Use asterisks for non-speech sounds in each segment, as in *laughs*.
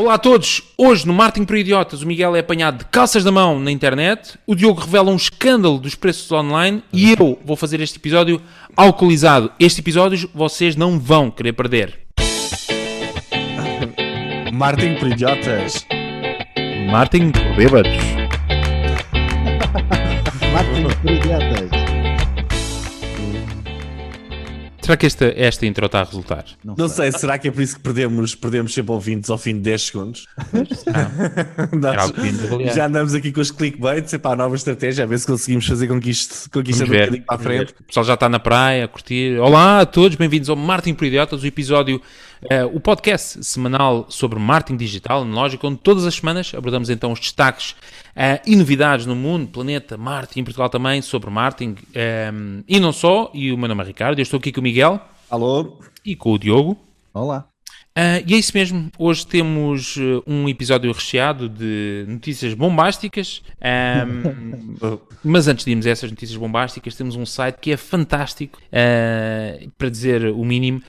Olá a todos! Hoje no Marketing para Idiotas o Miguel é apanhado de calças da mão na internet, o Diogo revela um escândalo dos preços online e eu vou fazer este episódio alcoolizado. Este episódio vocês não vão querer perder. Martin por idiotas. Marketing por bêbados. *laughs* Marketing por idiotas. Será que esta, esta intro está a resultar? Não sei, será que é por isso que perdemos, perdemos sempre ouvintes ao fim de 10 segundos? *laughs* Nós avaliar. já andamos aqui com os clickbaits, epá, nova estratégia, a ver se conseguimos fazer com que isto, com que isto um bocadinho para a frente. O pessoal já está na praia a curtir. Olá a todos, bem-vindos ao Marketing por Idiotas, o episódio, eh, o podcast semanal sobre marketing digital, lógico, onde todas as semanas abordamos então os destaques eh, e novidades no mundo, planeta, marketing, em Portugal também, sobre marketing eh, e não só. E o meu nome é Ricardo, eu estou aqui com o Miguel Alô? e com o Diogo. Olá. Ah, e é isso mesmo, hoje temos um episódio recheado de notícias bombásticas. ahm, *laughs* mas antes de irmos a essas notícias bombásticas, temos um site que é fantástico, ah, para dizer o mínimo,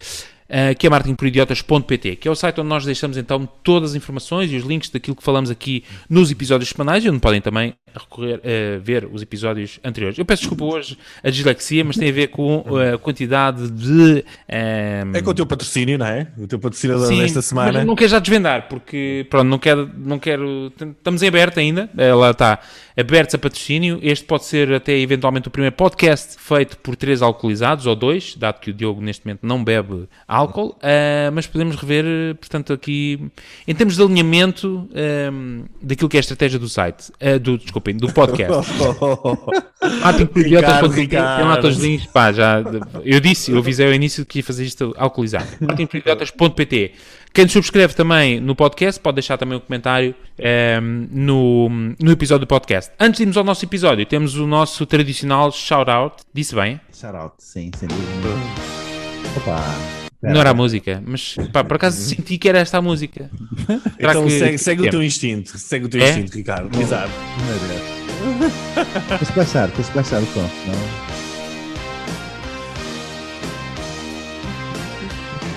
ah, que é marketingporidiotas.pt, que é o site onde nós deixamos então todas as informações e os links daquilo que falamos aqui nos episódios semanais. E onde podem também recorrer a ver os episódios anteriores. Eu peço desculpa hoje a dislexia, mas tem a ver com a quantidade de... ahm, É com o teu patrocínio, não é? O teu patrocinador Sim, desta semana. Mas não quero já desvendar, porque pronto, não quero, não quero. Estamos em aberto ainda, ela está aberta a patrocínio. Este pode ser até eventualmente o primeiro podcast feito por três alcoolizados ou dois, dado que o Diogo neste momento não bebe álcool, ah, mas podemos rever, eh, portanto, aqui em termos de alinhamento ah, daquilo que é a estratégia do site, ah, do, desculpem, do podcast. *laughs* Ah, tem que Ricardo, Tem lá todos os links. Pá, já, eu disse, eu avisei ao início que ia fazer isto alcoolizado. *laughs* marketingporidiotas.pt Quem nos subscreve também no podcast pode deixar também um comentário ehm, no, no episódio do podcast. Antes de irmos ao nosso episódio, temos o nosso tradicional shout-out. Disse bem? Shout out, sim, sem dúvida. Opa. Não era a música, mas pá, por acaso *laughs* senti que era esta a música. Será Então que- segue, segue o É. teu instinto, segue o teu É? instinto, Ricardo. Exato. Tens que baixar, tens que baixar o som. Não?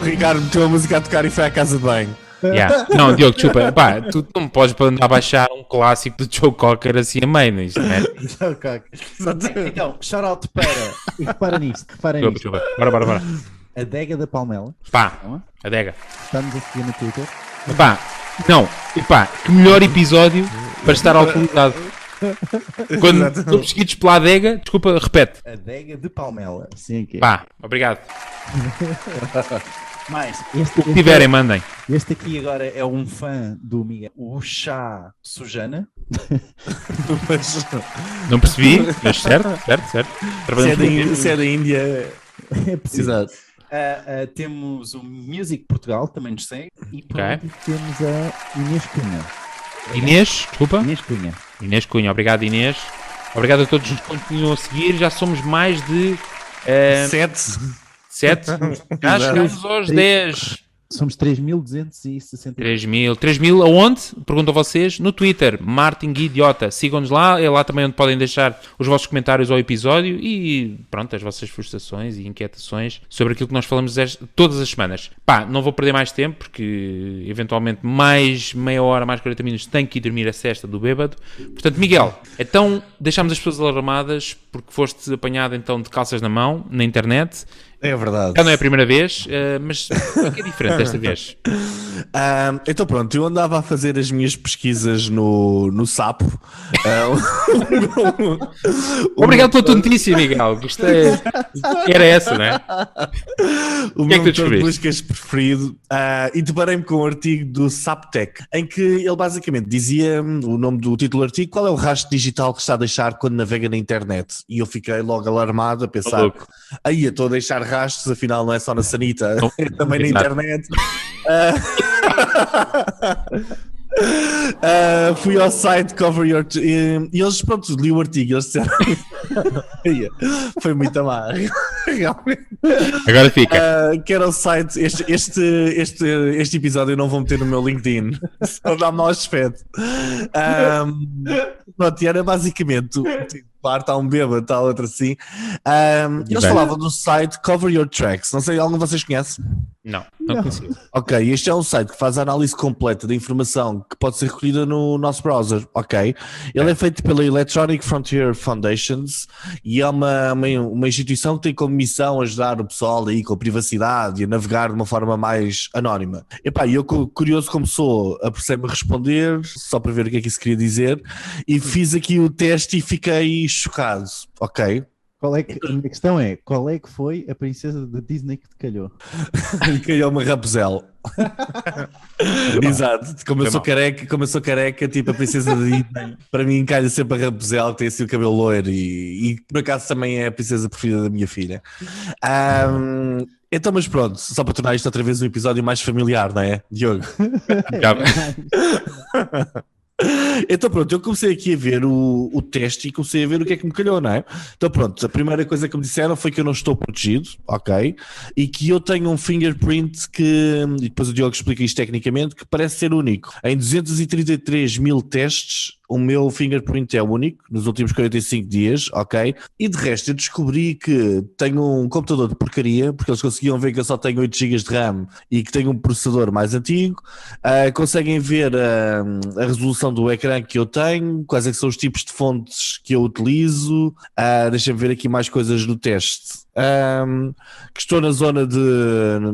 O Ricardo meteu a música a tocar e foi à casa de banho. Yeah. Não, Diogo, desculpa, pá, tu não podes andar a baixar um clássico do Joe Cocker assim a meio, não é? isto, não é? Então, shout out para. Repara nisto, repara nisto. desculpa. Bora, bora, bora. Adega da Palmela. Pá, Não é? adega. Estamos a seguir no Twitter. Epá, não, epá, que melhor episódio para estar alcoolizado. *laughs* Quando somos seguidos pela adega, desculpa, repete. Adega de Palmela. Sim, aqui. Pá, obrigado. *laughs* Mais, este, O que tiverem, mandem. este aqui agora é um fã do Miguel. O Chá Sujana. *laughs* Não percebi, mas certo, certo, certo. se é, da, se é da Índia. É possível. Exato. Ah, ah, temos o Music Portugal, também nos segue. E por Ok. último temos a Inês Cunha. Inês, desculpa. Inês Cunha. Inês Cunha, obrigado Inês. Obrigado a todos que nos continuam a seguir. Já somos mais de eh, Sete. sete. *laughs* Já chegamos aos 10. Somos 3.260. 3 mil. 3 mil aonde? Pergunto a vocês. No Twitter, Martin Idiota. Sigam-nos lá. É lá também onde podem deixar os vossos comentários ao episódio e, pronto, as vossas frustrações e inquietações sobre aquilo que nós falamos todas as semanas. Pá, não vou perder mais tempo porque, eventualmente, mais meia hora, mais 40 minutos, tenho que ir dormir a cesta do bêbado. Portanto, Miguel, então deixámos as pessoas alarmadas porque foste apanhado então de calças na mão, na internet. É verdade. Já não é a primeira vez, eh, mas o *laughs* que é diferente desta vez? Ah, então pronto, eu andava a fazer as minhas pesquisas no, no Sapo. Ah, *laughs* o- Obrigado pela tua notícia, Miguel. Gostei. Era essa, não é? *laughs* o que é que tu meu descobriste? preferido ah, e deparei-me com um artigo do Saptec em que ele basicamente dizia hum, o nome do título do artigo qual é o rastro digital que está a deixar quando navega na internet e eu fiquei logo alarmado a pensar aí eu estou a deixar rastros afinal não é só na sanita *laughs* é também na internet *laughs* ah, fui ao site Cover Your e e eles pronto li o artigo eles disseram *laughs* foi muito má realmente Agora fica. Uh, que era o site. Este, este, este, este episódio eu não vou meter no meu LinkedIn, só dá mau aspecto. Um, pronto, e era basicamente quarto, há um bêbado, está outro assim. Um, eles falavam do site Cover Your Tracks. Não sei, algum de vocês conhece? Não, não, Não. conhecia. Ok, este é um site que faz a análise completa da informação que pode ser recolhida no nosso browser, ok? Ele é feito pela Electronic Frontier Foundations e é uma, uma, uma instituição que tem como missão ajudar o pessoal aí com a privacidade e a navegar de uma forma mais anónima. Epá, eu cu- curioso como sou, apressei-me a responder, só para ver o que é que isso queria dizer, e fiz aqui o teste e fiquei chocado, ok? Qual é que, a minha questão é, qual é que foi a princesa da Disney que te calhou? *laughs* Caiu uma Rapunzel. *laughs* Exato, como eu sou careca, como eu sou careca, tipo a princesa da Disney, para mim calha sempre a Rapunzel que tem assim o cabelo loiro e, e por acaso também é a princesa preferida da minha filha. Ahm, então, mas pronto, só para tornar isto outra vez um episódio mais familiar, não é, Diogo? *laughs* Então pronto, eu comecei aqui a ver o, o teste e comecei a ver o que é que me calhou, não é? Então pronto, a primeira coisa que me disseram foi que eu não estou protegido, ok? E que eu tenho um fingerprint que, e depois o Diogo explica isto tecnicamente, que parece ser único. Em 233 mil testes, o meu fingerprint é único, nos últimos 45 dias, ok? E de resto eu descobri que tenho um computador de porcaria, porque eles conseguiam ver que eu só tenho 8 GB de RAM e que tenho um processador mais antigo, ah, conseguem ver ah, a resolução do ecrã que eu tenho, quais é são os tipos de fontes que eu utilizo. Ah, Deixa-me ver aqui mais coisas no teste. Ahm, que estou na zona de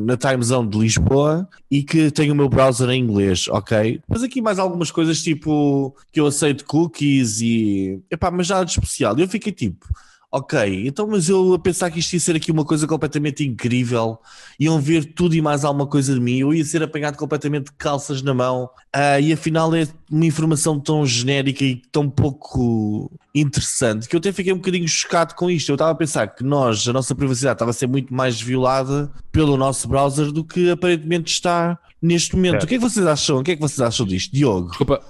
na time zone de Lisboa e que tenho o meu browser em inglês, ok? Mas aqui mais algumas coisas tipo que eu aceito cookies e epá, mas nada de especial. Eu fiquei tipo, ok, então mas eu a pensar que isto ia ser aqui uma coisa completamente incrível, iam ver tudo e mais alguma coisa de mim, eu ia ser apanhado completamente de calças na mão, ah, e afinal é uma informação tão genérica e tão pouco interessante que eu até fiquei um bocadinho chocado com isto. Eu estava a pensar que nós, a nossa privacidade estava a ser muito mais violada pelo nosso browser do que aparentemente está neste momento. Certo. O que é que vocês acham? O que é que vocês acham disto, Diogo? Desculpa.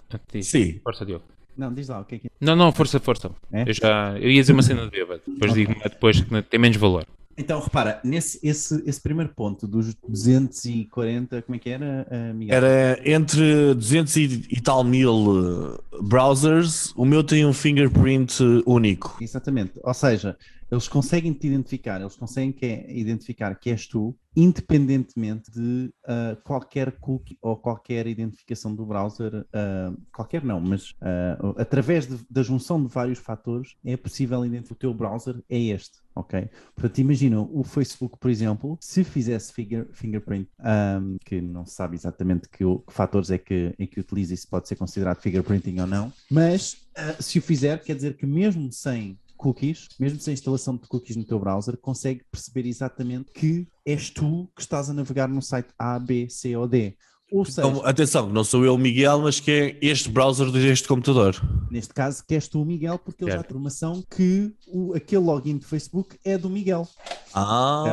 Sim. Força, Diogo. Não, diz lá, o que é que é? Não, não, força, força. É? Eu já eu ia dizer uma cena de bêbado. Depois digo depois que tem menos valor. Então, repara, nesse esse, esse primeiro ponto dos 240, como é que era, uh, Miguel? Era entre 200 e, e tal mil eh, browsers, o meu tem um fingerprint eh, único. Exatamente. Ou seja, eles conseguem te identificar, eles conseguem que é- identificar que és tu, independentemente de ah, qualquer cookie ou qualquer identificação do browser, ah, qualquer não, mas ah, através de- da junção de vários fatores é possível identificar o teu browser é este, ok? Portanto, imagina o Facebook, por exemplo, se fizesse finger- fingerprint, ah, que não se sabe exatamente que, que fatores é que, é que utiliza e se pode ser considerado fingerprinting ou não, mas se o fizer, quer dizer que mesmo sem cookies, mesmo sem instalação de cookies no teu browser, consegue perceber exatamente que és tu que estás a navegar no site A, B, C ou D. Ou seja, Então, atenção, não sou eu o Miguel, mas que é este browser deste computador. neste caso, que és tu o Miguel, porque eles já Certo. têm informação que o, aquele login de Facebook é do Miguel. Ah,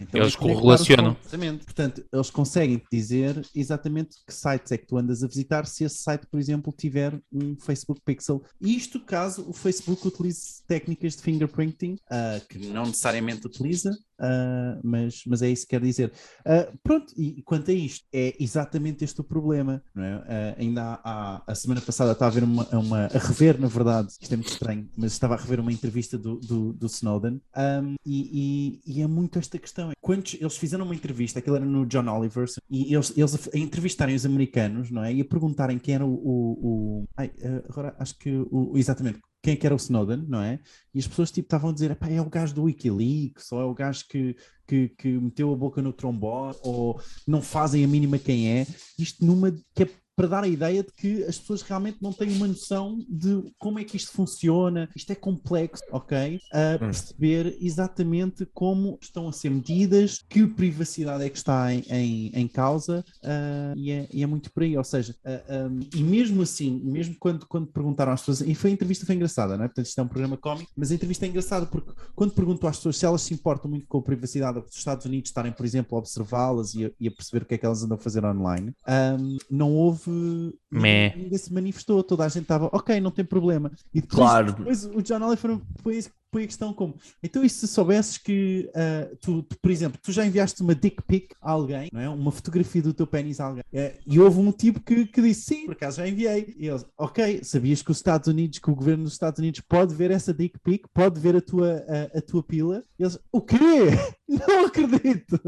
Então, Eles correlacionam. Portanto, eles conseguem dizer exatamente que sites é que tu andas a visitar se esse site, por exemplo, tiver um Facebook Pixel. Isto caso o Facebook utilize técnicas de fingerprinting, ah, que não necessariamente utiliza, ah, mas, mas é isso que quer dizer. Ah, pronto, e quanto a isto, é exatamente este o problema. Não é? Ah, ainda há, há- a semana passada estava a ver uma, uma- a rever, na verdade, isto é muito estranho, mas estava a rever uma entrevista do, do, do Snowden um, e, e- e é muito esta questão. Quantos, eles fizeram uma entrevista, aquilo era no John Oliver, e eles, eles a, a entrevistarem os americanos, não é? E a perguntarem quem era o. o, o- ai, agora acho que o- exatamente. Quem é que era o Snowden, não é? E as pessoas tipo estavam a dizer, "Epá, é o gajo do Wikileaks, ou é o gajo que, que, que meteu a boca no trombone, ou não fazem a mínima quem é. Isto numa que é para dar a ideia de que as pessoas realmente não têm uma noção de como é que isto funciona, isto é complexo, ok? A perceber exatamente como estão a ser medidas, que privacidade é que está em, em, em causa, ah, e, é, e é muito por aí, ou seja, ah, um, e mesmo assim, mesmo quando, quando perguntaram às pessoas, e foi a entrevista foi engraçada, não é? Portanto, isto é um programa cómico, mas a entrevista é engraçada porque quando perguntou às pessoas se elas se importam muito com a privacidade dos Estados Unidos estarem, por exemplo, a observá-las e, a- e a perceber o que é que elas andam a fazer online, um, não houve. Meh. Ninguém, ninguém se manifestou, toda a gente estava, ok, não tem problema. E depois, Claro. depois o John Oliver foi põe a questão como, então e se soubesses que uh, tu, tu, por exemplo, tu já enviaste uma dick pic a alguém, não é? Uma fotografia do teu pênis a alguém, uh, e houve um tipo que, que disse, sim, por acaso já enviei. E eles, ok, sabias que os Estados Unidos, que o governo dos Estados Unidos pode ver essa dick pic, pode ver a tua, a, a tua pila? E eles, o quê? *laughs* Não acredito!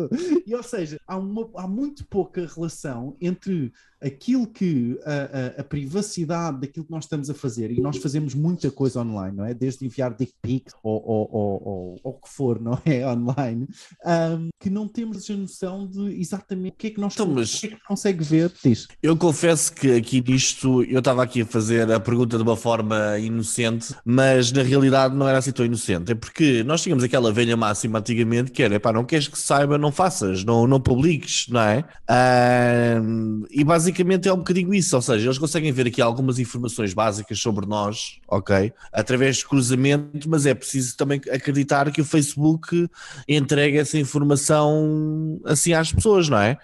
E ou seja, há, uma, há muito pouca relação entre aquilo que a, a, a, privacidade daquilo que nós estamos a fazer, e nós fazemos muita coisa online, não é? Desde enviar dick pics ou, ou, ou, ou, o que for, *laughs* não é? Online, um, que não temos a noção de exatamente o que é que nós então, mas o que é que consegue ver disso. Eu confesso que aqui nisto eu estava aqui a fazer a pergunta de uma forma inocente, mas na realidade não era assim tão inocente. É porque nós tínhamos aquela velha máxima antigamente que era, pá, não queres que saiba, não faças, não, não publiques, não é? Um, e basicamente é um bocadinho isso, ou seja, eles conseguem ver aqui algumas informações básicas sobre nós, ok? Através de cruzamento, mas é preciso também acreditar que o Facebook entrega essa informação assim às pessoas, não é?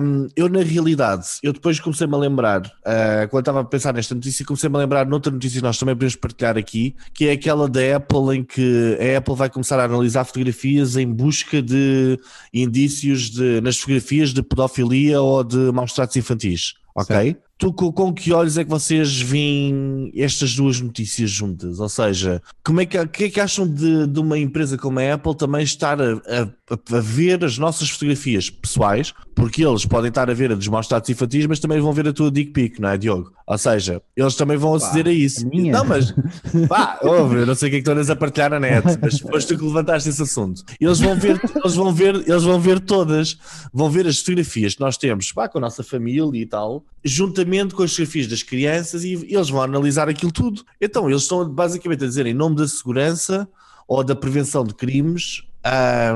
Um, eu, na realidade, eu depois comecei-me a lembrar, uh, quando estava a pensar nesta notícia, comecei-me a lembrar noutra notícia que nós também podemos partilhar aqui, que é aquela da Apple, em que a Apple vai começar a analisar fotografias em busca de indícios de, nas fotografias de pedofilia ou de maus tratos infantis ok? Certo. Tu com, que olhos é que vocês veem estas duas notícias juntas? Ou seja, como é que, que, é que acham de, de uma empresa como a Apple também estar a, a, a, ver as nossas fotografias pessoais? Porque eles podem estar a ver a dos maus infantis, mas também vão ver a tua dick pic, não é, Diogo? Ou seja, eles também vão aceder pá, a isso. A não, mas *laughs* pá, ouve, eu não sei o que é que tu andas a partilhar na net, mas foste tu que levantaste esse assunto. Eles vão ver, eles vão ver, eles vão ver todas, vão ver as fotografias que nós temos pá, com a nossa família e tal, juntamente com as fotografias das crianças, e eles vão analisar aquilo tudo. Então, eles estão basicamente a dizer, em nome da segurança ou da prevenção de crimes,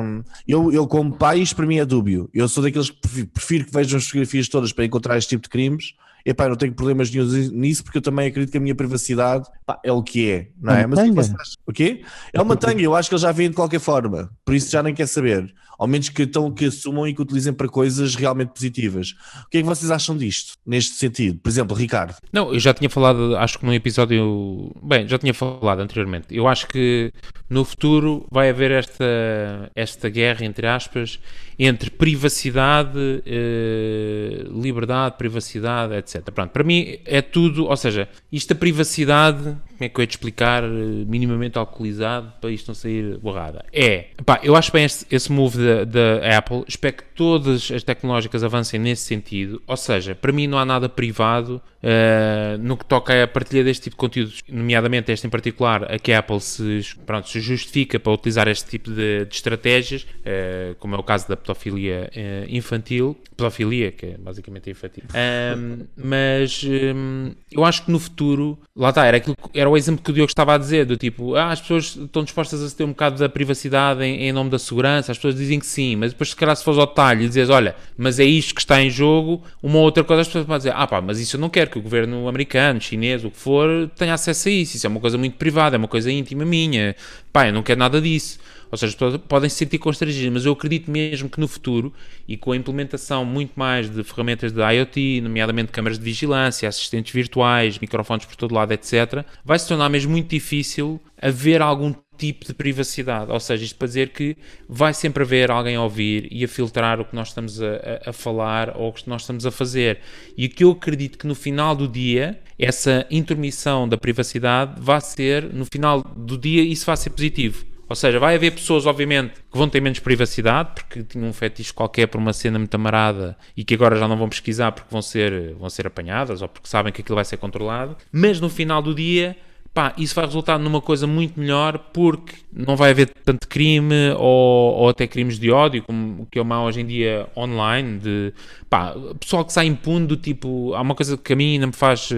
um, eu, eu, como pai, isto para mim é dúbio. Eu sou daqueles que prefiro que vejam as fotografias todas para encontrar este tipo de crimes epá, não tenho problemas nenhum nisso porque eu também acredito que a minha privacidade pá, é o que é, não é? Mas o quê? É uma tanga, eu acho que eles já vêm de qualquer forma, por isso já nem quer saber. Ao menos que, então, que assumam e que utilizem para coisas realmente positivas. O que é que vocês acham disto, neste sentido? Por exemplo, Ricardo. Não, eu já tinha falado, acho que num episódio. Bem, já tinha falado anteriormente. Eu acho que no futuro vai haver esta, esta guerra, entre aspas, entre privacidade, eh, liberdade, privacidade, etc. Pronto, para mim é tudo, ou seja, isto a privacidade, como é que eu ia te explicar, eh, minimamente alcoolizado, para isto não sair borrada? É, pá, eu acho bem esse, esse move da Apple, espero que todas as tecnológicas avancem nesse sentido, ou seja, para mim não há nada privado uh, no que toca a partilha deste tipo de conteúdos, nomeadamente este em particular, a que a Apple se, pronto, se justifica para utilizar este tipo de, de estratégias, uh, como é o caso da pedofilia uh, infantil, pedofilia, que é basicamente infantil. Um, mas um, eu acho que no futuro, lá está, era, aquilo, era o exemplo que o Diogo estava a dizer, do tipo, ah, as pessoas estão dispostas a ter um bocado da privacidade em, em, nome da segurança, as pessoas dizem que sim, mas depois se calhar se fores ao detalhe e dizes, olha, mas é isto que está em jogo, uma outra coisa as pessoas podem dizer, ah pá, mas isso eu não quero que o governo americano, chinês, o que for, tenha acesso a isso, isso é uma coisa muito privada, é uma coisa íntima minha, pá, eu não quero nada disso. Ou seja, podem se sentir constrangidas, mas eu acredito mesmo que no futuro, e com a implementação muito mais de ferramentas de IoT, nomeadamente câmaras de vigilância, assistentes virtuais, microfones por todo lado, etc., vai se tornar mesmo muito difícil haver algum tipo de privacidade. Ou seja, isto para dizer que vai sempre haver alguém a ouvir e a filtrar o que nós estamos a, a, a falar ou o que nós estamos a fazer. E o que eu acredito que no final do dia, essa intermissão da privacidade vai ser, no final do dia, isso vai ser positivo ou seja, vai haver pessoas, obviamente, que vão ter menos privacidade, porque tinham um fetiche qualquer por uma cena muito amarada e que agora já não vão pesquisar porque vão ser, vão ser apanhadas ou porque sabem que aquilo vai ser controlado. Mas no final do dia, pá, isso vai resultar numa coisa muito melhor porque não vai haver tanto crime ou, ou até crimes de ódio, como o que é o hoje em dia online, de pá, pessoal que sai impune do tipo, há uma coisa que a mim ainda me faz uh,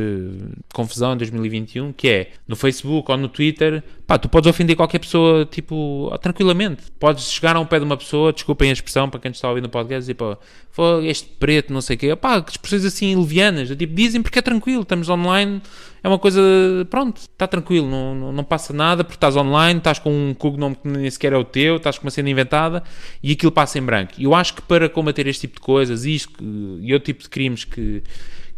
confusão em 2021, que é no Facebook ou no Twitter, pá, tu podes ofender qualquer pessoa, tipo, tranquilamente. Podes chegar a um pé de uma pessoa, desculpem a expressão para quem está ouvindo o podcast, e pá, este preto, não sei o quê, pá, que expressões assim levianas, tipo, dizem porque é tranquilo, estamos online, é uma coisa, pronto, está tranquilo, não, não, não, passa nada, porque estás online, estás com um cognome que nem sequer é o teu, estás com uma cena inventada e aquilo passa em branco. E eu acho que para combater este tipo de coisas, isto e outro tipo de crimes que,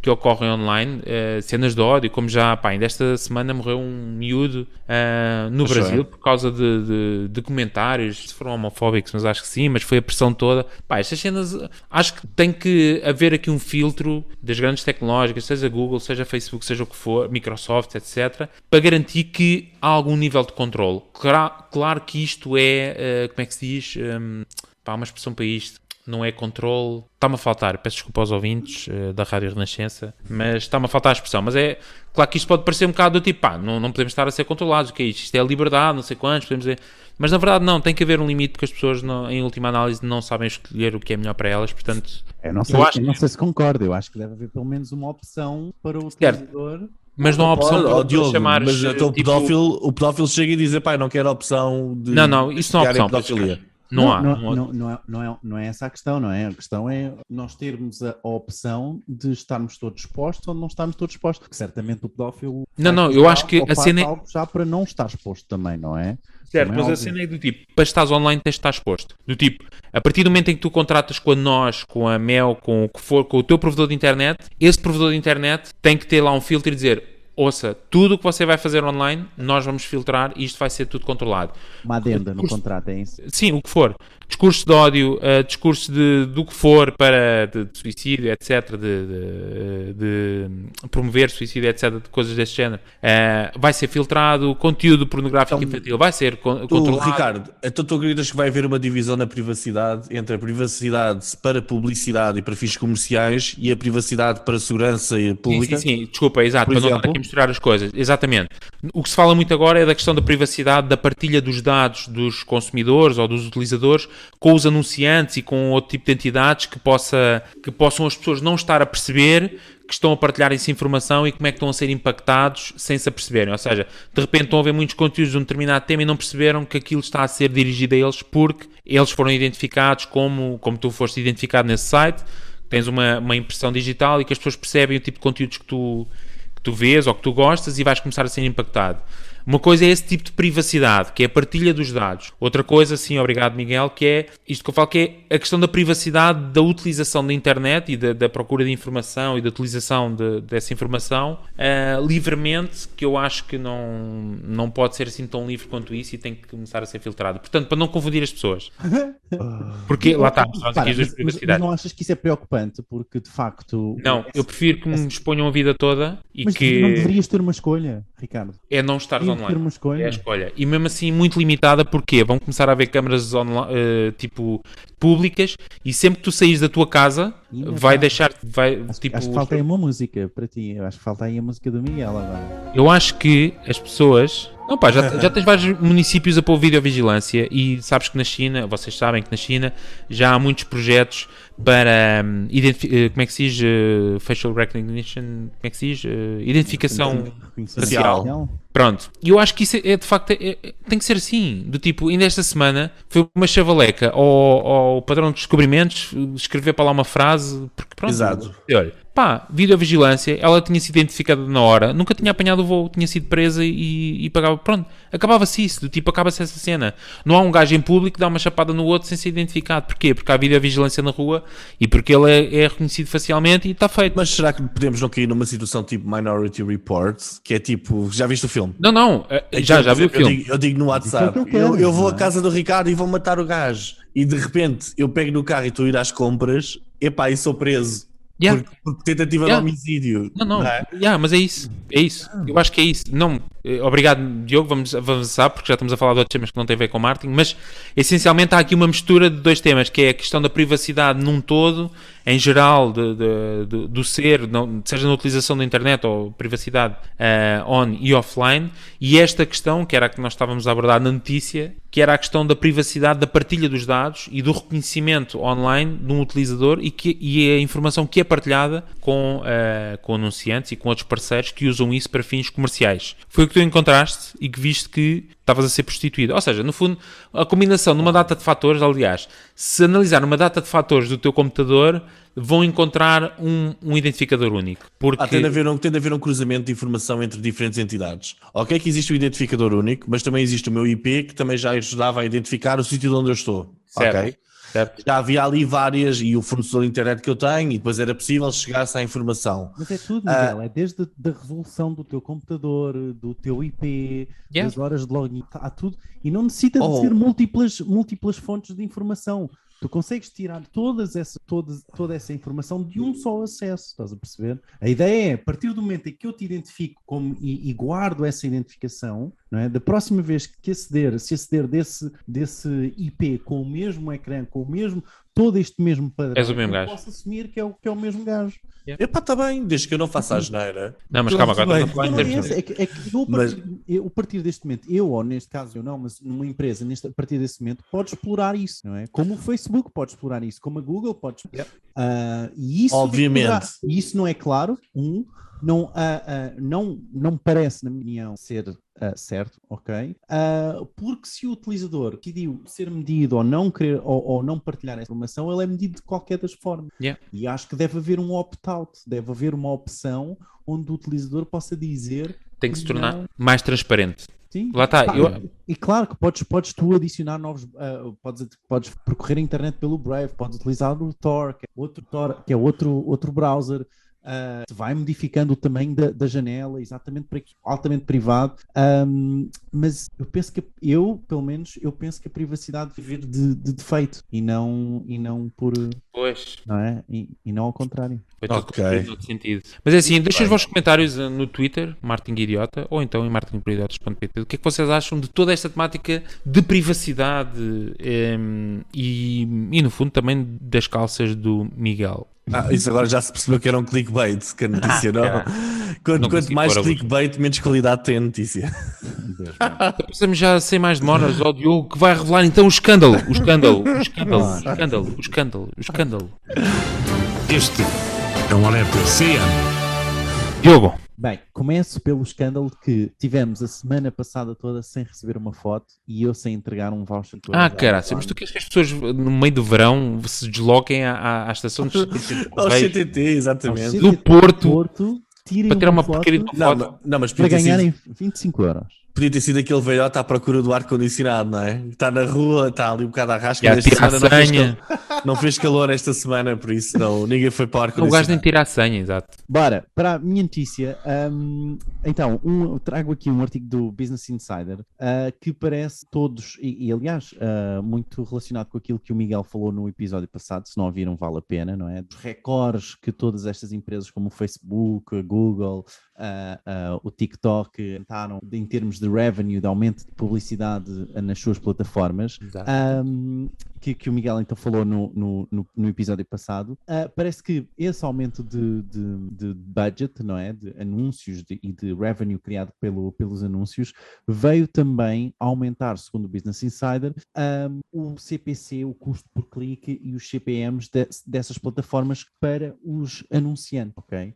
que ocorrem online, uh, cenas de ódio, como já, pá, ainda esta semana morreu um miúdo uh, no Achou, Brasil por causa de, de, de comentários, se foram homofóbicos, mas acho que sim, mas foi a pressão toda. Pá, estas cenas, acho que tem que haver aqui um filtro das grandes tecnológicas, seja Google, seja Facebook, seja o que for, Microsoft, etc., para garantir que há algum nível de controle. Claro, claro que isto é, uh, como é que se diz? Um, pá, uma expressão para isto não é controle. Está-me a faltar, peço desculpa aos ouvintes uh, da Rádio Renascença, mas está-me a faltar a expressão. Mas é claro que isto pode parecer um bocado do tipo, pá, não, não podemos estar a ser controlados, o que é isto? Isto é liberdade, não sei quantos, podemos dizer. Mas na verdade, não, tem que haver um limite porque as pessoas, não, em última análise, não sabem escolher o que é melhor para elas, portanto. Eu não sei, Eu acho eu não sei se concordo, eu acho que deve haver pelo menos uma opção para o Certo. utilizador. Mas não há opção Pode, para Diogo, chamares, mas então o tipo- pedófilo, o pedófilo chega e diz: pá, não quero a opção de. Não, não, isso não há opção. Não, há. Não, não há. não, é, não, é, não é essa a questão, não é? A questão é nós termos a, opção de estarmos todos expostos ou não estarmos todos expostos. Porque certamente o pedófilo. Não, não, eu acho que a cena é- já para não estar exposto também, não é? Certo, Também mas a é cena é do tipo, para estares online tens de estar exposto. Do tipo, a partir do momento em que tu contratas com a nós, com a Mel, com o que for, com o teu provedor de internet, esse provedor de internet tem que ter lá um filtro e dizer, ouça, tudo o que você vai fazer online, nós vamos filtrar e isto vai ser tudo controlado. Uma adenda no contrato, é isso? Sim, o que for. Discurso de ódio, uh, discurso de, do que for para de, de suicídio, etc., de, de- promover suicídio, etc., de coisas deste género, uh, vai ser filtrado, conteúdo pornográfico Então, infantil vai ser con- Tu, controlado. Ricardo, então tu acreditas que vai haver uma divisão na privacidade entre a privacidade para publicidade e para fins comerciais e a privacidade para segurança e Sim, pública? sim, sim, desculpa, exato, Por para não estar exemplo? aqui a misturar as coisas. Exatamente. O que se fala muito agora é da questão da privacidade, da partilha dos dados dos consumidores ou dos utilizadores com os anunciantes e com outro tipo de entidades que, possa, que possam as pessoas não estar a perceber que estão a partilhar essa informação e como é que estão a ser impactados sem se aperceberem. Ou seja, de repente estão a ver muitos conteúdos de um determinado tema e não perceberam que aquilo está a ser dirigido a eles porque eles foram identificados como, como tu foste identificado nesse site, tens uma, uma impressão digital e que as pessoas percebem o tipo de conteúdos que tu, que tu vês ou que tu gostas e vais começar a ser impactado. Uma coisa é esse tipo de privacidade, que é a partilha dos dados. Outra coisa, sim, obrigado Miguel, que é isto que eu falo, que é a questão da privacidade da utilização da internet e da, da procura de informação e da utilização de- dessa informação ah, livremente, que eu acho que não, não pode ser assim tão livre quanto isso e tem que começar a ser filtrado. Portanto, para não confundir as pessoas. *laughs* Porque, lá está, as Para, aqui das mas, mas- não achas que isso é preocupante? Porque de facto. Não, eu prefiro que me exponham a vida toda e Mas que não deverias ter uma escolha, Ricardo. é não estar online. É a escolha. E mesmo assim, muito limitada, porque vão começar a haver câmaras online, eh, tipo públicas e sempre que tu saís da tua casa, vai deixar. Vai, Acho, tipo, acho que falta aí uma música para ti. Eu acho que falta aí a música do Miguel agora. Eu acho que as pessoas. Não, pá, já, já *laughs* tens vários municípios a pôr videovigilância e sabes que na China, vocês sabem que na China já há muitos projetos para identifi- eh, como é que se diz eh, facial recognition, como é que se diz? Eh, identificação Facial. Pronto. E eu acho que isso é, é, de facto é- é- tem que ser assim. Do tipo, ainda esta semana foi uma chavaleca ao, ao padrão de descobrimentos escrever para lá uma frase, porque pronto. Exato. E olha, pá, videovigilância, ela tinha sido identificada na hora, nunca tinha apanhado o voo, tinha sido presa e, e pagava. Pronto, acabava-se isso. Do tipo, acaba-se essa cena. Não há um gajo em público que dá uma chapada no outro sem ser identificado. Porquê? Porque há videovigilância na rua e porque ele é, é reconhecido facialmente e está feito. Mas será que podemos não cair numa situação tipo Minority Report, que é tipo, já viste o filme? Não, não, eh, já, já vi o Eu filme. digo, eu digo no WhatsApp, é que eu eu, eu vou à é? casa do Ricardo e vou matar o gajo. E de repente eu pego no carro e estou a ir às compras, epá, e sou preso. Yeah. Por, por tentativa Yeah. de homicídio. Não, não, é? yeah, mas é isso, é isso. Eu acho que é isso. Não, eh, obrigado, Diogo. Vamos avançar porque já estamos a falar de outros temas que não têm a ver com marketing, mas essencialmente há aqui uma mistura de dois temas, que é a questão da privacidade num todo, em geral, de- de- de- do ser, não- seja na utilização da internet ou privacidade eh, on e offline, e esta questão, que era a que nós estávamos a abordar na notícia, que era a questão da privacidade, da partilha dos dados e do reconhecimento online de um utilizador e, que, e a informação que é partilhada com, eh, com anunciantes e com outros parceiros que usam isso para fins comerciais. Foi o que tu encontraste e que viste que estavas a ser prostituído. Ou seja, no fundo, a combinação de uma data de fatores, aliás, se analisar uma data de fatores do teu computador, vão encontrar um, um identificador único. Porque... Ah, tem, de haver um, tem de haver um cruzamento de informação entre diferentes entidades. Ok que existe o identificador único, mas também existe o meu IP que também já ajudava a identificar o sítio de onde eu estou. Certo. Ok? Certo. Já havia ali várias e o fornecedor de internet que eu tenho, e depois era possível chegar-se à informação. Mas é tudo, Ah. Miguel. É desde a da resolução do teu computador, do teu IP, Yeah. das horas de login, há tudo. E não necessita de Oh. ser múltiplas, múltiplas fontes de informação. Tu consegues tirar todas essa, todas, toda essa informação de um só acesso, estás a perceber? A ideia é, a partir do momento em que eu te identifico como, e, e guardo essa identificação, é? da próxima vez que aceder, se aceder desse, desse IP com o mesmo ecrã, com o mesmo, todo este mesmo padrão, És o mesmo gajo. posso assumir que é o, que é o mesmo gajo. Epá, está bem, desde que eu não faça a geneira. Não, mas calma, agora estamos a falar em é termos. é que, é que eu, a Mas- partir, eu, a partir deste momento, eu, ou neste caso eu não, mas numa empresa, neste, a partir desse momento, pode explorar isso, não é? Como o Facebook pode explorar isso, como a Google pode explorar. Ah, e isso Obviamente. poderá- E isso não é claro, um, não, ah, ah, não, não parece, na minha opinião, ser ah, certo, ok? Porque se o utilizador decidiu ser medido ou não querer ou, ou não partilhar essa informação, ele é medido de qualquer das formas. Yeah. E acho que deve haver um opt-out, deve haver uma opção onde o utilizador possa dizer Tem que se tornar Não. mais transparente. Sim. Lá está, Pá, eu- E claro que podes, podes tu adicionar novos, ah, podes, podes percorrer a internet pelo Brave, podes utilizar o Tor, que é outro, Tor, que é outro, outro browser. Ah, vai modificando o tamanho da, da janela, exatamente para que altamente privado. Ahm, mas eu penso que eu, pelo menos, eu penso que a privacidade deve vir de, de defeito e não, e não por Pois. não é? E, e não ao contrário. Foi tudo Ok. construído noutro sentido. Mas é assim, deixem os vossos comentários eh, no Twitter, Martin Idiota, ou então em martinporidiotas.pt. O que é que vocês acham de toda esta temática de privacidade em, e, e, no fundo, também das calças do Miguel? Ah, isso agora já se percebeu que era um clickbait, que a notícia não. caralho. Quanto, Não quanto mais clickbait, menos qualidade tem a notícia. Passamos já sem mais demoras ao Diogo que vai revelar então o escândalo. O escândalo, o escândalo, o escândalo, o escândalo, o escândalo. Este é um alerta CM. Diogo, Bem, começo pelo escândalo que tivemos a semana passada toda sem receber uma foto e eu sem entregar um voucher. ah, caralho, mas tu queres que as pessoas no meio do verão se desloquem à, à, à estação de *laughs* de Ao CTT, exatamente. CTT do Porto Porto, para tirar uma foto porcaria de uma Não, foto? não, mas para ganharem 25 euros. Podia ter sido aquele velhote à procura do ar-condicionado, não é? Está na rua, está ali um bocado à rasca. E a esta semana não fez, senha. cal- não fez calor esta semana, por isso não, ninguém foi para o O gajo nem ar-condicionado. tira a senha, exato. Bora, para a minha notícia, hum, então, um- trago aqui um artigo do Business Insider ah, que parece todos, e, e, aliás, ah, muito relacionado com aquilo que o Miguel falou no episódio passado, se não ouviram, vale a pena, não é? Dos recordes que todas estas empresas, como o Facebook, a Google, ah, ah, o TikTok, tentaram em termos de revenue, de aumento de publicidade ah, nas suas plataformas. Um, que, que o Miguel então falou no, no, no, no episódio passado, uh, parece que esse aumento de, de, de budget, não é? De anúncios de- e de revenue criado pelo, pelos anúncios, veio também aumentar, segundo o Business Insider, um, o CPC, o custo por clique e os CPMs de- dessas plataformas para os anunciantes, ok?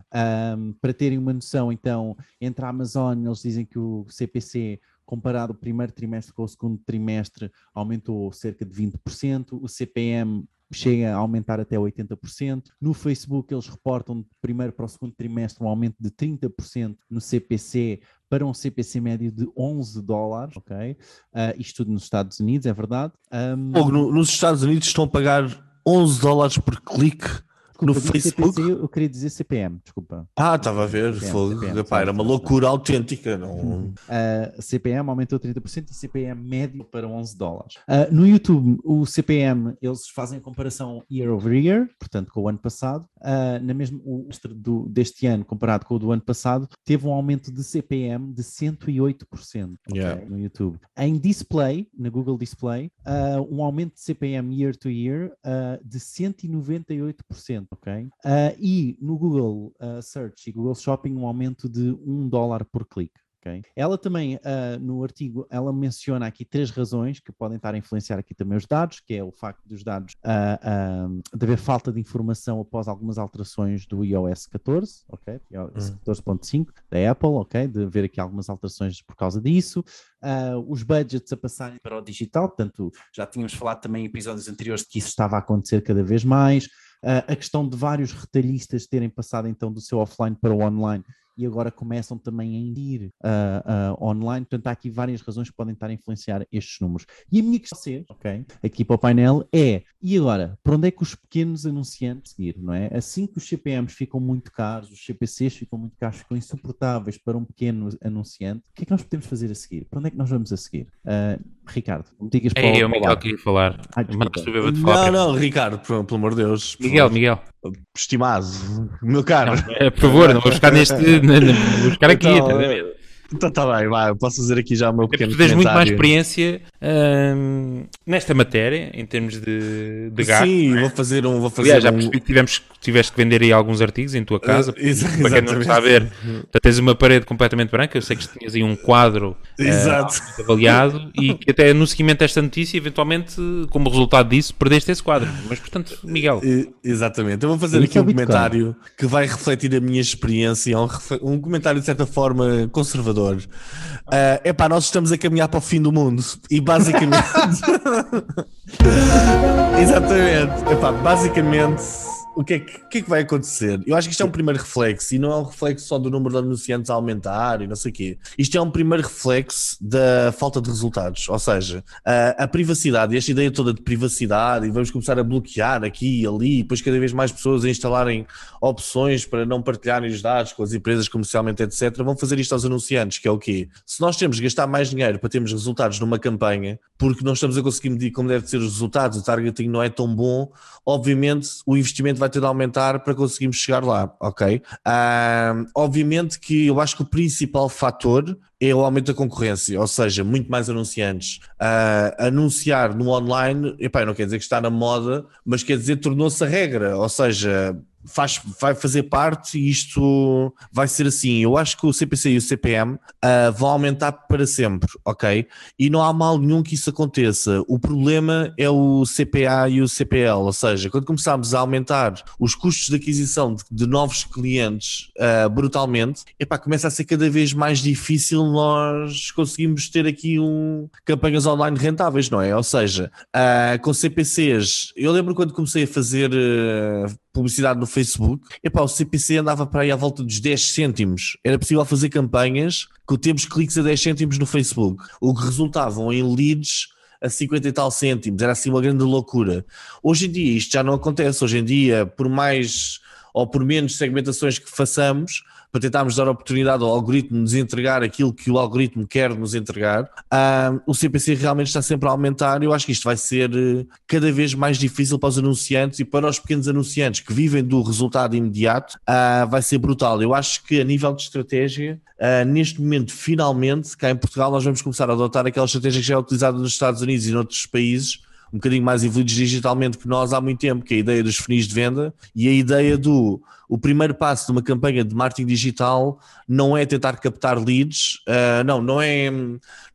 Um, para terem uma noção, então, entre a Amazon, eles dizem que o CPC comparado o primeiro trimestre com o segundo trimestre, aumentou cerca de 20%, o CPM chega a aumentar até 80%. No Facebook, eles reportam de primeiro para o segundo trimestre um aumento de 30% no CPC para um CPC médio de 11 dólares, ok? Ah, isto tudo nos Estados Unidos, é verdade. Um, Fogo, no- nos Estados Unidos estão a pagar 11 dólares por clique desculpa, disse Facebook. CPC, eu queria dizer CPM, desculpa. Ah, estava a ver. CPM, Fogo. CPM, Epá, era uma loucura autêntica. Não... Uh, CPM aumentou 30% e CPM médio para 11 dólares. Uh, no YouTube, o CPM, eles fazem a comparação year over year, portanto com o ano passado. Uh, na mesma, o do, deste ano, comparado com o do ano passado, teve um aumento de CPM de 108% ok, Yeah. no YouTube. Em display, na Google Display, um aumento de CPM year to year de 198%, ok? Uh, e no Google uh, Search e Google Shopping, um aumento de 1 dólar por clique. ok? Ela também, ah, no artigo, ela menciona aqui três razões que podem estar a influenciar aqui também os dados, que é o facto dos dados ah, ah, de haver falta de informação após algumas alterações do iOS 14, ok? iOS 14.5 da Apple, ok? De haver aqui algumas alterações por causa disso. Os budgets a passarem para o digital, portanto, já tínhamos falado também em episódios anteriores de que isso estava a acontecer cada vez mais. Ah, a questão de vários retalhistas terem passado então do seu offline para o online e agora começam também a ir uh, uh, online. Portanto, há aqui várias razões que podem estar a influenciar estes números. E a minha questão, ok, aqui para o painel é: e agora, para onde é que os pequenos anunciantes ir, não é? Assim que os CPMs ficam muito caros, os CPCs ficam muito caros, ficam insuportáveis para um pequeno anunciante, o que é que nós podemos fazer a seguir? Para onde é que nós vamos a seguir? Uh, Ricardo, me digas para É, eu, Miguel, queria falar. Ai, não, não, Ricardo, pelo, pelo amor de Deus. Miguel, Miguel. Estimado, meu caro. Não, é, por favor, não vou buscar neste. *laughs* não, não, vou buscar aqui. Então, então tá bem, vai, posso fazer aqui já o meu pequeno Tu tens muito mais experiência hum, nesta matéria, em termos de, de gasto. Sim, é? vou fazer um... Vou fazer Aliás, já percebi que tivemos, tiveste que vender aí alguns artigos em tua casa. *laughs* Uh, para quem não está a ver, tu tens uma parede completamente branca, eu sei que tinhas aí um quadro uh, avaliado e que até no seguimento desta notícia, eventualmente, como resultado disso, perdeste esse quadro. Mas, portanto, Miguel... Uh, exatamente, eu vou fazer aqui é um comentário que vai refletir a minha experiência, um, um comentário de certa forma conservador Salvador. Uh, epá, nós estamos a caminhar para o fim do mundo e basicamente. *laughs* Exatamente. Epá, basicamente o que, é que, que, é que vai acontecer? Eu acho que isto é um primeiro reflexo e não é um reflexo só do número de anunciantes a aumentar e não sei o quê. Isto é um primeiro reflexo da falta de resultados. Ou seja, a, a privacidade, esta ideia toda de privacidade e vamos começar a bloquear aqui e ali, e depois cada vez mais pessoas a instalarem opções para não partilharem os dados com as empresas comercialmente, etc., vão fazer isto aos anunciantes, que é o quê? Se nós temos de gastar mais dinheiro para termos resultados numa campanha, porque não estamos a conseguir medir como deve ser os resultados, o targeting não é tão bom, obviamente o investimento vai vai ter de aumentar para conseguirmos chegar lá, ok? Obviamente que eu acho que o principal fator é o aumento da concorrência, ou seja, muito mais anunciantes. Uh, anunciar no online, epá, não quer dizer que está na moda, mas quer dizer tornou-se a regra, ou seja, faz, vai fazer parte e isto vai ser assim. Eu acho que o CPC e o CPM uh, ah, vão aumentar para sempre, ok? E não há mal nenhum que isso aconteça. O problema é o CPA e o CPL, ou seja, quando começarmos a aumentar os custos de aquisição de, de novos clientes uh, brutalmente, epá, começa a ser cada vez mais difícil nós conseguimos ter aqui um, campanhas online rentáveis, não é? Ou seja, uh, com CPCs, eu lembro quando comecei a fazer publicidade no Facebook, epá, o CPC andava para aí à volta dos 10 cêntimos. Era possível fazer campanhas com temos cliques a 10 cêntimos no Facebook, o que resultavam em leads a 50 e tal cêntimos. Era assim uma grande loucura. Hoje em dia isto já não acontece. Hoje em dia, por mais ou por menos segmentações que façamos, para tentarmos dar oportunidade ao algoritmo nos entregar aquilo que o algoritmo quer nos entregar, uh, o CPC realmente está sempre a aumentar eu acho que isto vai ser uh, cada vez mais difícil para os anunciantes e para os pequenos anunciantes que vivem do resultado imediato, uh, vai ser brutal. Eu acho que a nível de estratégia, neste momento, finalmente, cá em Portugal, nós vamos começar a adotar aquela estratégia que já é utilizada nos Estados Unidos e noutros países, um bocadinho mais evoluídos digitalmente que nós há muito tempo, que é a ideia dos funis de venda e a ideia do o primeiro passo de uma campanha de marketing digital não é tentar captar leads, uh, não, não é,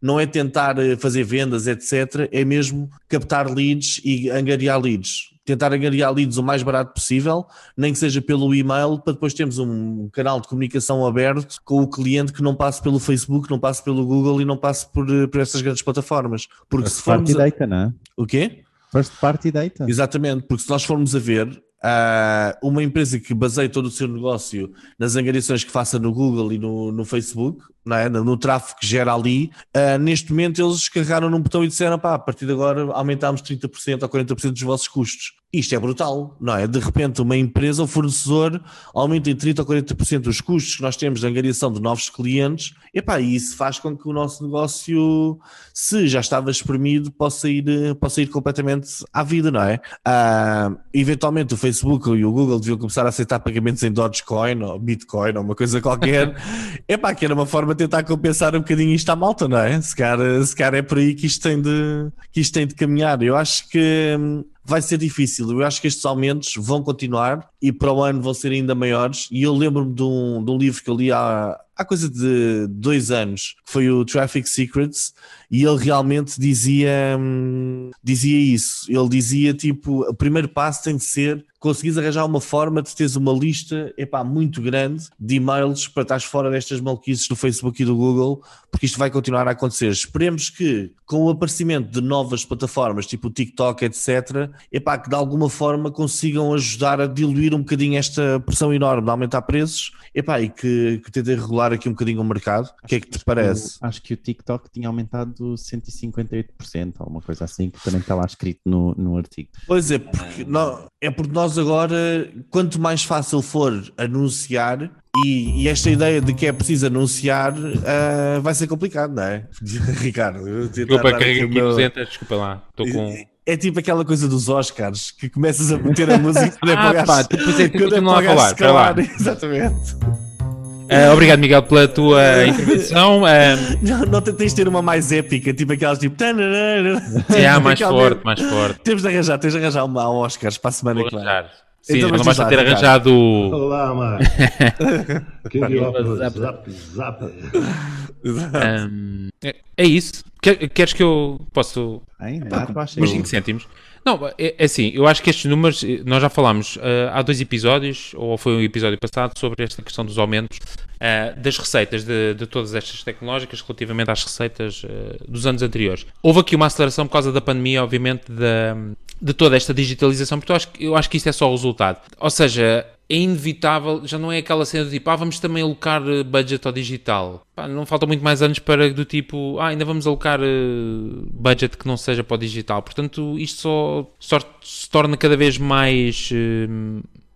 não é tentar fazer vendas, etc. É mesmo captar leads e angariar leads tentar angariar leads o mais barato possível, nem que seja pelo e-mail, para depois termos um canal de comunicação aberto com o cliente que não passe pelo Facebook, não passe pelo Google e não passe por, por essas grandes plataformas. Porque First se formos. Party a... data, não é? O quê? First party data. Exatamente, porque se nós formos a ver, Uh, uma empresa que baseia todo o seu negócio nas angariações que faça no Google e no, no Facebook, é? no, tráfego que gera ali, uh, neste momento eles carregaram num botão e disseram: pá, a partir de agora aumentámos 30% ou 40% dos vossos custos. Isto é brutal, não é? De repente, uma empresa, o fornecedor, aumenta em 30% ou 40% os custos que nós temos de angariação de novos clientes, e isso faz com que o nosso negócio, se já estava espremido, possa ir, possa ir completamente à vida, não é? Uh, eventualmente, o Facebook e o Google deviam começar a aceitar pagamentos em Dogecoin ou Bitcoin ou uma coisa qualquer, *laughs* epá, que era uma forma de tentar compensar um bocadinho isto à malta, não é? Se calhar, se calhar é por aí que isto tem de, que isto tem de caminhar. Eu acho que hum, vai ser difícil. Eu acho que estes aumentos vão continuar e para o ano vão ser ainda maiores. E eu lembro-me de um, de um livro que eu li há, há coisa de dois anos, que foi o Traffic Secrets, e ele realmente dizia, hum, dizia isso. Ele dizia tipo: o primeiro passo tem de ser conseguires arranjar uma forma de teres uma lista epá, muito grande de e-mails para estar fora destas maluquices do Facebook e do Google, porque isto vai continuar a acontecer. Esperemos que, com o aparecimento de novas plataformas, tipo o TikTok, etc., epá, que de alguma forma consigam ajudar a diluir um bocadinho esta pressão enorme de aumentar preços epá, e que, que tentem regular aqui um bocadinho o mercado. O que é que te parece? Eu acho que o TikTok tinha aumentado 158%, alguma coisa assim, que também está lá escrito no, no artigo. Pois é, porque, nó- é porque nós agora, quanto mais fácil for anunciar, e, e esta ideia de que é preciso anunciar ah, vai ser complicado, não é? *laughs* Ricardo, eu Desculpa, dar carreguei aqui meu- 200, desculpa lá. Estou com. É tipo aquela coisa dos Oscars que começas a meter a *laughs* música é Ah, pá, depois é *laughs* que quando continua a para o gajo falar, se vai Ah, obrigado, Miguel, pela tua *laughs* intervenção. Ah, Não, não tens de ter uma mais épica, tipo aquelas tipo. é a mais forte, mais forte. Temos de arranjar, tens de arranjar uma ao Oscars para a semana Vou que vem. arranjar. Sim, Então, não mas basta ter arranjado. Olá, lá, *laughs* Zap. zap, zap. Ahm, é, é isso. Quer- Queres que eu posso tu achas? Uns 5 cêntimos. Não, é, é assim, eu acho que estes números, eh, nós já falámos ah, há dois episódios, ou foi um episódio passado, sobre esta questão dos aumentos ah, das receitas de, de todas estas tecnológicas relativamente às receitas ah, dos anos anteriores. Houve aqui uma aceleração por causa da pandemia, obviamente, da, de toda esta digitalização, porque eu acho, eu acho que isto é só o resultado. Ou seja, é inevitável, já não é aquela cena do tipo, ah, vamos também alocar eh, budget ao digital. Pá, não faltam muito mais anos para do tipo, ah, ainda vamos alocar eh, budget que não seja para o digital. Portanto, isto só, só se torna cada vez mais, eh,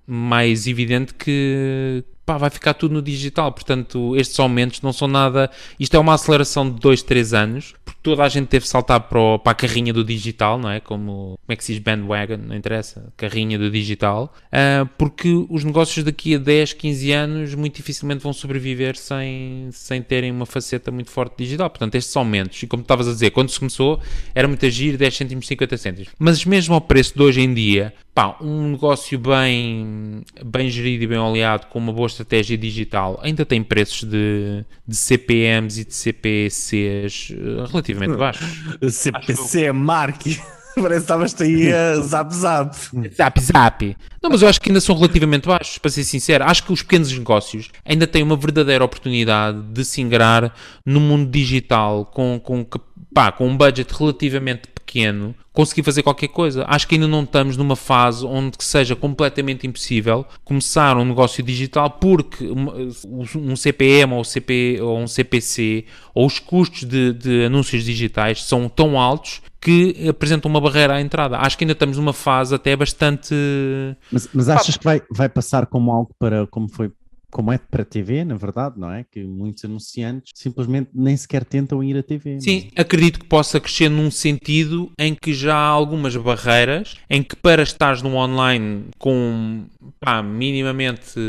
mais evidente que pá, vai ficar tudo no digital. Portanto, estes aumentos não são nada. Isto é uma aceleração de 2, 3 anos, porque toda a gente teve que saltar para, o- para a carrinha do digital, não é? Como, como é que se diz bandwagon? Não interessa. Carrinha do digital. Ah, porque os negócios daqui a 10, 15 anos muito dificilmente vão sobreviver sem, sem terem uma faceta muito forte digital. Portanto, estes aumentos, e como estavas a dizer, quando se começou era muito agir 10 cêntimos, 50 cêntimos. Mas mesmo ao preço de hoje em dia, pá, um negócio bem, bem gerido e bem oleado, com uma boa estratégia digital, ainda tem preços de, de CPMs e de CPCs eh, relativamente baixos. *laughs* CPC é Mark. *laughs* Parece que estavas aí a zap zap. Zap, zap. Não, mas eu acho que ainda são relativamente baixos, para ser sincero. Acho que os pequenos negócios ainda têm uma verdadeira oportunidade de se ingrar no mundo digital com, com, pá, com um budget relativamente pequeno, conseguir fazer qualquer coisa. Acho que ainda não estamos numa fase onde que seja completamente impossível começar um negócio digital porque um CPM ou, CP, ou um CPC ou os custos de, de anúncios digitais são tão altos que apresentam uma barreira à entrada. Acho que ainda estamos numa fase até bastante. Mas, mas achas que vai, vai passar como algo para como foi como é para a TV, na verdade, não é? Que muitos anunciantes simplesmente nem sequer tentam ir à TV. Sim, acredito que possa crescer num sentido em que já há algumas barreiras em que para estares no online com pá, minimamente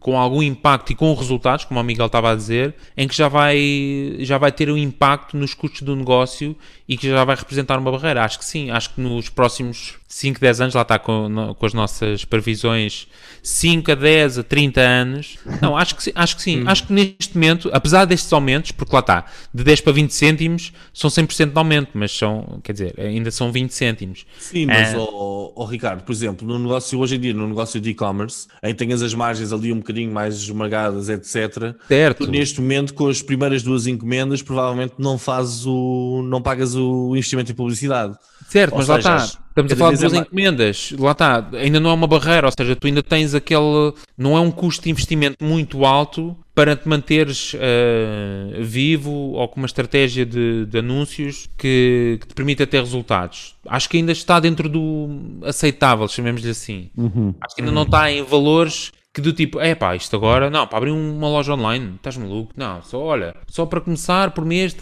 com algum impacto e com resultados, como o Miguel estava a dizer, em que já vai, já vai ter um impacto nos custos do negócio e que já vai representar uma barreira. Acho que sim, acho que nos próximos 5, 10 anos, lá está com, no- com as nossas previsões 5 a 10 a 30 anos. Não, acho que sim, acho que sim. Acho que neste momento, apesar destes aumentos, porque lá está, de 10 para 20 cêntimos são 100% de aumento, mas são, quer dizer, ainda são 20 cêntimos. Sim, mas, É. ó ó, Ricardo, por exemplo, no negócio hoje em dia, no negócio de e-commerce, em que tenhas as margens ali um bocadinho mais esmagadas, etc. Certo. Tu, neste momento, com as primeiras duas encomendas, provavelmente não fazes o. não pagas o investimento em publicidade. Certo, Ou mas lá seja, está. Estamos a falar de é duas mais- encomendas. Lá está. Ainda não é uma barreira. Ou seja, tu ainda tens aquele. Não é um custo de investimento muito alto para te manteres eh, vivo ou com uma estratégia de, de anúncios que, que te permita ter resultados. Acho que ainda está dentro do aceitável, chamemos-lhe assim. Uhum. Acho que ainda não está em valores que do tipo, é pá, isto agora, não, para abrir uma loja online, estás maluco? Não, só olha, só para começar, por mês,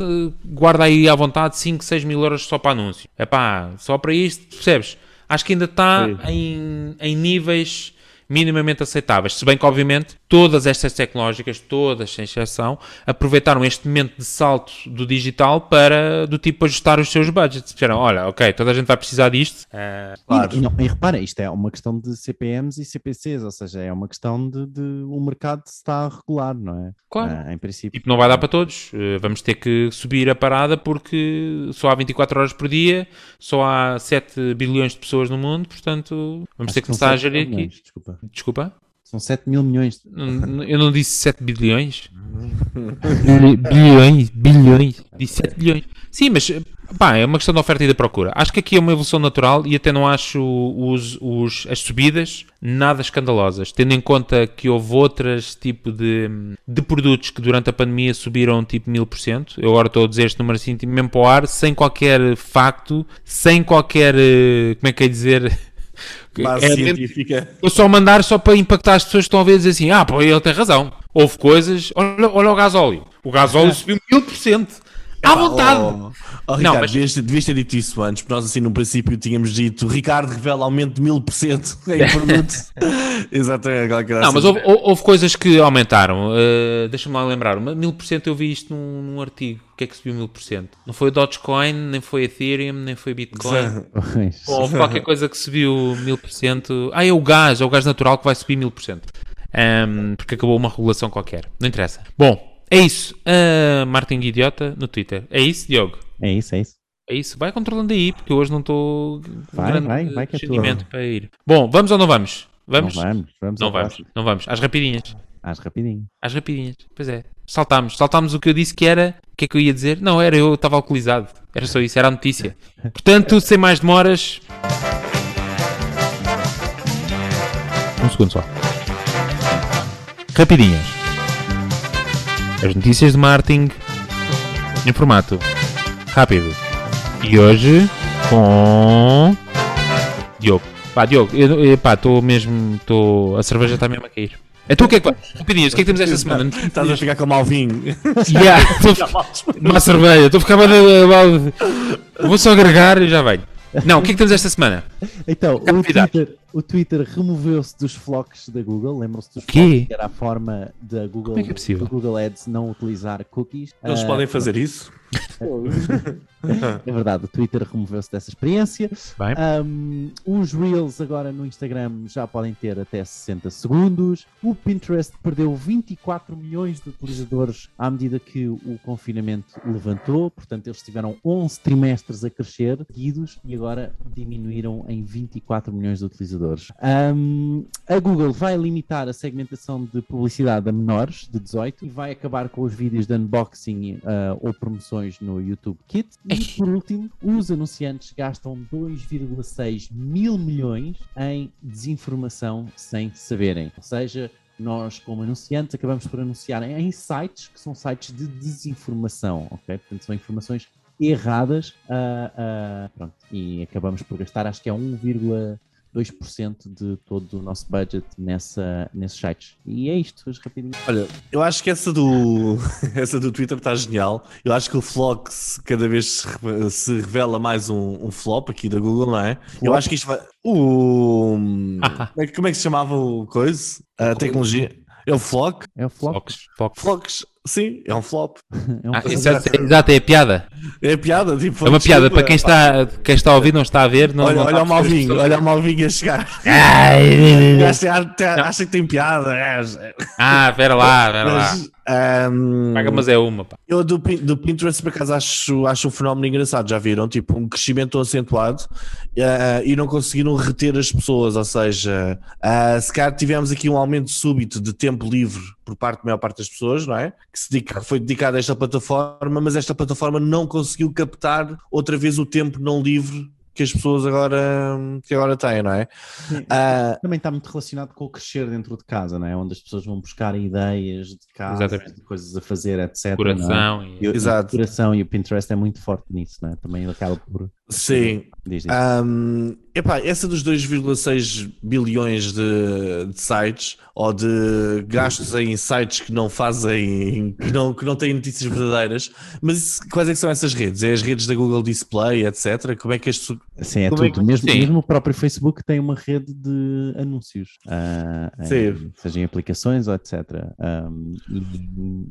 guarda aí à vontade 5, 6 mil euros só para anúncio. É pá, só para isto, percebes? Acho que ainda está em, em níveis minimamente aceitáveis. Se bem que, obviamente, todas estas tecnológicas, todas sem exceção, aproveitaram este momento de salto do digital para, do tipo, ajustar os seus budgets. Disseram, olha, ok, toda a gente vai precisar disto. eh, Claro. E, e não, e repara, isto é uma questão de CPMs e CPCs, ou seja, é uma questão de, de o mercado se está a regular, não é? Claro. Ah, em princípio. Tipo, não vai dar para todos. Eh, Vamos ter que subir a parada porque só há 24 horas por dia, só há 7 bilhões de pessoas no mundo, portanto, vamos Acho ter que começar a 7 gerir aqui. Desculpa. Desculpa? São 7 mil milhões. Eu não disse 7 bilhões. Bil- bilhões, bilhões. Disse 7 bilhões. Sim, mas pá, é uma questão de oferta e da procura. Acho que aqui é uma evolução natural e até não acho os, os- as subidas nada escandalosas, tendo em conta que houve outras tipo de, de produtos que durante a pandemia subiram tipo 1000%. Eu agora estou a dizer este número assim, tipo, mesmo para o ar, sem qualquer facto, sem qualquer. eh, Como é que é dizer? Base É científica. eu só mandar só para impactar as pessoas que estão a ver e dizer assim: ah, pô, ele tem razão. Houve coisas. Olha, olha o gasóleo. O gasóleo subiu 1000%. À vontade. Oh, oh, Não, Ricardo, mas- devias, devias ter dito isso antes, porque nós assim no princípio tínhamos dito Ricardo revela aumento de mil por cento *laughs* em produto. *laughs* Exatamente, Não, assim. mas houve, hou- houve coisas que aumentaram. Uh, Deixa-me lá lembrar. Uma- 1000% eu vi isto num, num artigo. O que é que subiu 1000%? Não foi o Dogecoin, nem foi Ethereum, nem foi Bitcoin. Bom, houve qualquer coisa que subiu 1000%. Ah, é o gás, é o gás natural que vai subir 1000%. Ahm, porque acabou uma regulação qualquer. Não interessa. Bom, é isso. Ah, Martin Idiota no Twitter. É isso, Diogo? É isso, é isso. É isso. Vai controlando aí, porque hoje não estou com Vai, grande vai, vai que é tua. discernimento para ir. Bom, vamos ou não vamos? Vamos? Não vamos, vamos Não vamos. Não vamos. Às rapidinhas. Às rapidinho. Às rapidinhas. Pois é. Saltámos. Saltámos o que eu disse que era. O que é que eu ia dizer? Não, era eu estava alcoolizado. Era só isso. Era a notícia. Portanto, sem mais demoras. Um segundo só. Rapidinhas. As notícias de marketing em formato rápido. E hoje com Diogo. Pá, Diogo, eu- eu- pá, estou mesmo. Tô, a cerveja está mesmo a cair. Então o que é que vai? O que é que temos esta semana? Estás a ficar com mau vinho. *laughs* Yeah, estou a ficar- *laughs* uma cerveja, estou a ficar. Vou só agregar e já venho. Não, o que é que temos esta semana? Então, o. Twitter, o Twitter removeu-se dos flocos da Google. Lembram-se dos flocos? Que era a forma da Google, Como é que é possível? do Google Ads não utilizar cookies. Eles Ah, podem fazer isso? *laughs* É verdade, o Twitter removeu-se dessa experiência. Bem. Um, os Reels agora no Instagram já podem ter até 60 segundos. O Pinterest perdeu 24 milhões de utilizadores à medida que o confinamento levantou. Portanto, eles tiveram 11 trimestres a crescer seguidos e agora diminuíram em 24 milhões de utilizadores. Um, a Google vai limitar a segmentação de publicidade a menores de 18 e vai acabar com os vídeos de unboxing ah, ou promoções no YouTube Kit. E *laughs* por último, os anunciantes gastam 2,6 mil milhões em desinformação sem saberem. Ou seja, nós, como anunciantes, acabamos por anunciar em sites que são sites de desinformação, ok? Portanto, são informações erradas ah, ah, pronto, e acabamos por gastar, acho que é 1,2% de todo o nosso budget nessa, nesses sites. E é isto, hoje rapidinho. Olha, eu acho que essa do, *laughs* essa do Twitter está genial. Eu acho que o Flox cada vez se, re- se revela mais um, um flop aqui da Google, não é? Eu Flop? acho que isto vai. O. *laughs* como, é, que- se chamava o coisa? A tecnologia. É o Flock? É o. Flocks, sim, é um flop. *laughs* É um Ah, flop. exato, exato, é piada. É piada, tipo. É uma piada para quem está, quem está a ouvir, não está a ver. Não, Olha, não olha o Malvinho, olha o Malvinho a chegar. pessoas. Acha, acha- que tem piada. é. Ah, espera lá, espera lá. Ahm, Paga, mas é uma, pá. Eu do, do Pinterest, por acaso, acho, acho um fenómeno engraçado. Já viram? Tipo, um crescimento acentuado eh, e não conseguiram reter as pessoas. Ou seja, eh, se calhar tivemos aqui um aumento súbito de tempo livre por parte da maior parte das pessoas, não é? Que se dedica- foi dedicado a esta plataforma, mas esta plataforma não conseguiu captar outra vez o tempo não livre que as pessoas agora, que agora têm, não é? Sim. Ah, Também está muito relacionado com o crescer dentro de casa, não é? Onde as pessoas vão buscar ideias de casa, de coisas a fazer, etc. não é? Coração. E, E... Exato. e o coração e o Pinterest é muito forte nisso, não é? Também acaba por Sim. Diz, diz. Um, epá, essa dos 2,6 bilhões de, de sites ou de gastos em sites que não fazem, que não, que não têm notícias verdadeiras, mas isso- quais é que são essas redes? É as redes da Google Display, etc. Como é que as Sim, é é tudo. Mesmo, Sim. mesmo o próprio Facebook tem uma rede de anúncios, ah, em- seja em aplicações ou etc. Um,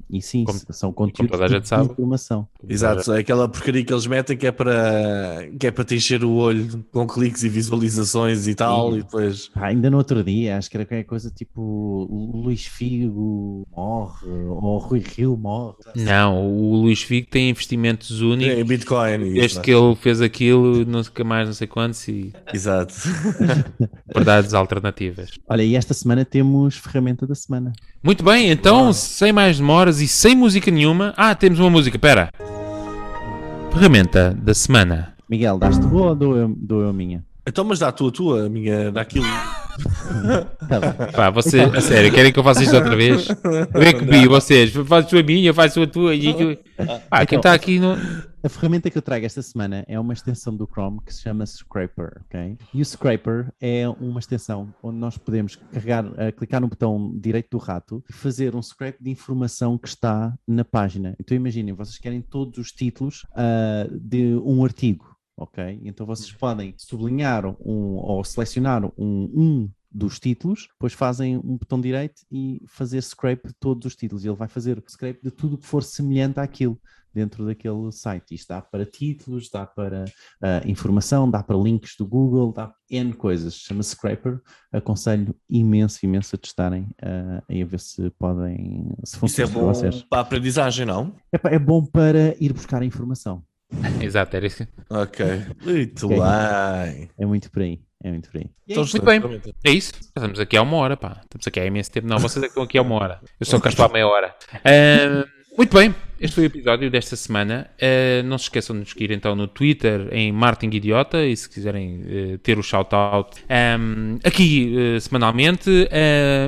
e, e sim, Como- são conteúdos de informação. Exato, é aquela porcaria que eles metem que é para que é para te encher o olho com cliques e visualizações e tal, Sim. e depois Pá, ainda no outro dia, acho que era qualquer coisa tipo o Luís Figo morre, ou o Rui Rio morre. Não, o Luís Figo tem investimentos é, únicos. Bitcoin. e Desde isso. que ele fez aquilo, nunca mais não sei quantos e *laughs* Exato. *laughs* verdades alternativas. Olha, e esta semana temos ferramenta da semana. Muito bem, então, sem mais demoras e sem música nenhuma. Ah, temos uma música, pera. Ferramenta da semana. Miguel, daste boa ou dou eu, dou eu a minha? Então, mas dá a tua, a tua, a minha, daquilo. *laughs* Tá. Pá, você, a sério, querem que eu faça isto outra vez? Eu é que vi vocês, faço a minha, faço a tua. E, pá, quem está aqui no. A ferramenta que eu trago esta semana é uma extensão do Chrome que se chama Scraper, ok? E o Scraper é uma extensão onde nós podemos carregar, eh, clicar no botão direito do rato e fazer um scrape de informação que está na página. Então imaginem, vocês querem todos os títulos ah, de um artigo, ok? Então vocês podem sublinhar um, ou selecionar um, um dos títulos, depois fazem um botão direito e fazer scrape de todos os títulos. Ele vai fazer scrape de tudo que for semelhante àquilo dentro daquele site. Isto dá para títulos, dá para ah, informação, dá para links do Google, dá para N coisas. Chama-se Scraper. Aconselho imenso, imenso a testarem ah, e a ver se podem, se Isso é para bom vocês. para a aprendizagem, não? Epá, é bom para ir buscar a informação. Exato, era isso. Ok. Muito Ok. bem. É muito por aí. É muito por aí. Então. Muito bem. É isso. Estamos aqui há uma hora, pá. Estamos aqui há imenso tempo. Não, vocês é que estão aqui há uma hora. Eu só cá estou há meia hora. Muito bem. Este foi o episódio desta semana. Ah, não se esqueçam de nos seguir então no Twitter em Martin Idiota e se quiserem eh, ter o shout-out ahm, aqui eh, semanalmente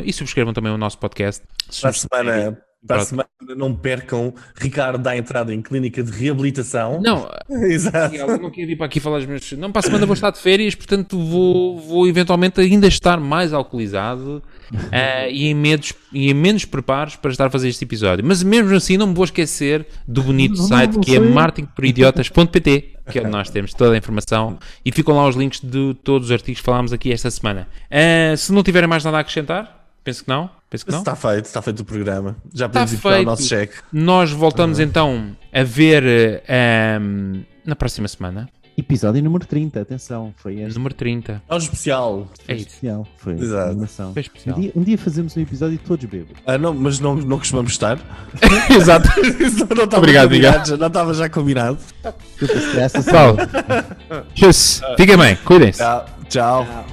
e subscrevam também o nosso podcast. Para a semana, para a semana não percam. Ricardo dá entrada em clínica de reabilitação. Não, *laughs* Exato. Eu não queria vir para aqui falar os meus. Não, para a semana vou estar de férias, portanto vou, vou eventualmente ainda estar mais alcoolizado *laughs* eh, e, em medos, e em menos preparos para estar a fazer este episódio. Mas mesmo assim, não me vou esquecer do bonito Não, site não que é marketingporidiotas.pt, que é onde nós temos toda a informação e ficam lá os links de todos os artigos que falámos aqui esta semana. Eh, se não tiverem mais nada a acrescentar, penso que não. Penso que não. Está feito, está feito o programa. Já Está podemos ir para o feito. nosso cheque. Nós voltamos então a ver eh, ehm, na próxima semana, Episódio número 30, atenção. Foi este número 30. É um especial. É especial. Foi Exato. animação. Foi Um especial. dia, um dia fazemos um episódio todos bêbados. Ah, não, mas não, não costumamos estar. *laughs* Exato. *laughs* Não, não estava Obrigado, já- não estava já combinado. Desculpa, se essa tchau. Fiquem bem, cuidem-se. Tchau. Tchau. Ah,